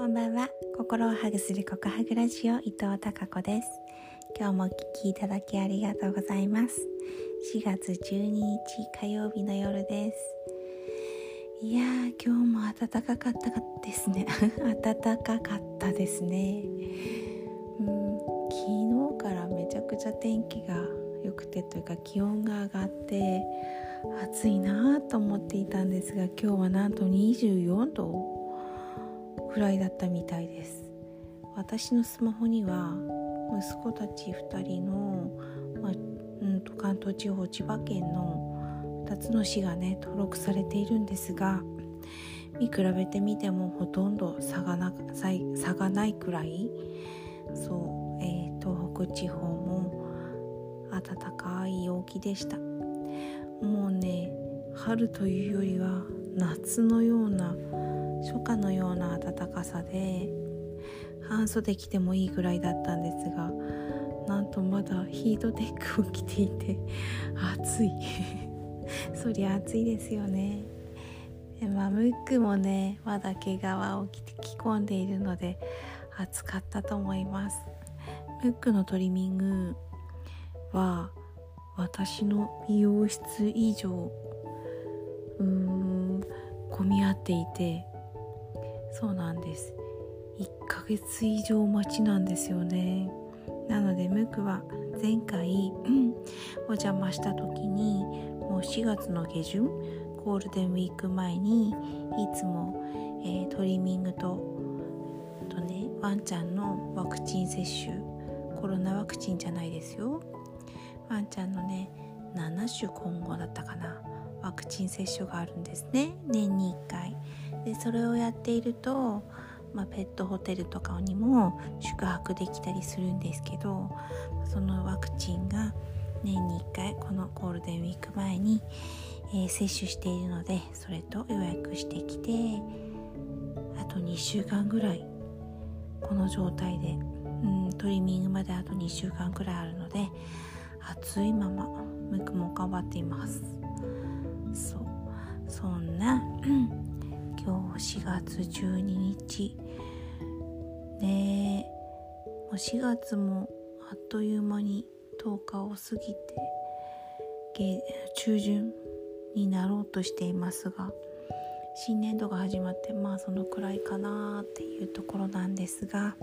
こんばんは。心をハグする告白ラジオ伊藤孝子です。今日もお聴きいただきありがとうございます。4月12日火曜日の夜です。いやー今日も暖かかったですね。暖かかったですね。うん昨日からめちゃくちゃ天気が良くてというか気温が上がって暑いなと思っていたんですが今日はなんと24度。くらいだったみたいです。私のスマホには息子たち2人の、まあ、うんと関東地方千葉県の2つの市がね登録されているんですが見比べてみてもほとんど差がな差がないくらいそう、えー、東北地方も暖かい陽気でした。もうね春というよりは夏のような初夏のような暖かさで半袖着てもいいぐらいだったんですがなんとまだヒートテックを着ていて暑い。そりゃ暑いですよね。でまあムックもねまだ毛皮を着て着込んでいるので暑かったと思います。ムックのトリミングは私の美容室以上うーん混み合っていてそうなんです。1ヶ月以上待ちなんですよね。なのでムクは前回お邪魔した時にもう4月の下旬ゴールデンウィーク前にいつも、えー、トリミングととねワンちゃんのワクチン接種コロナワクチンじゃないですよ。ワンちゃんのね7種混合だったかなワクチン接種があるんですね。年に1回。でそれをやっていると、まあ、ペットホテルとかにも宿泊できたりするんですけどそのワクチンが年に1回このゴールデンウィーク前に、えー、接種しているのでそれと予約してきてあと2週間ぐらいこの状態で、うん、トリミングまであと2週間ぐらいあるので暑いままムクも頑張っています。そう。そんな今日4月12日。ねもう4月もあっという間に10日を過ぎて中旬になろうとしていますが新年度が始まってまあそのくらいかなっていうところなんですが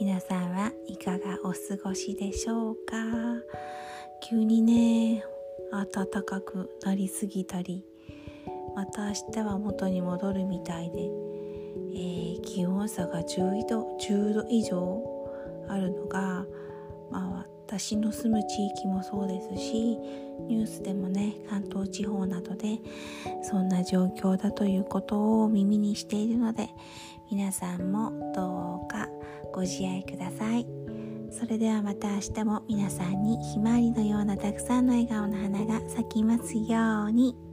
皆さんはいかがお過ごしでしょうか？急にね暖かくなりすぎたりまた明日は元に戻るみたいで、えー、気温差が10度 ,10 度以上あるのが、まあ、私の住む地域もそうですしニュースでもね関東地方などでそんな状況だということを耳にしているので皆さんもどうかご自愛くださいそれではまた明日も皆さんにひまわりのようなたくさんの笑顔の花が咲きますように。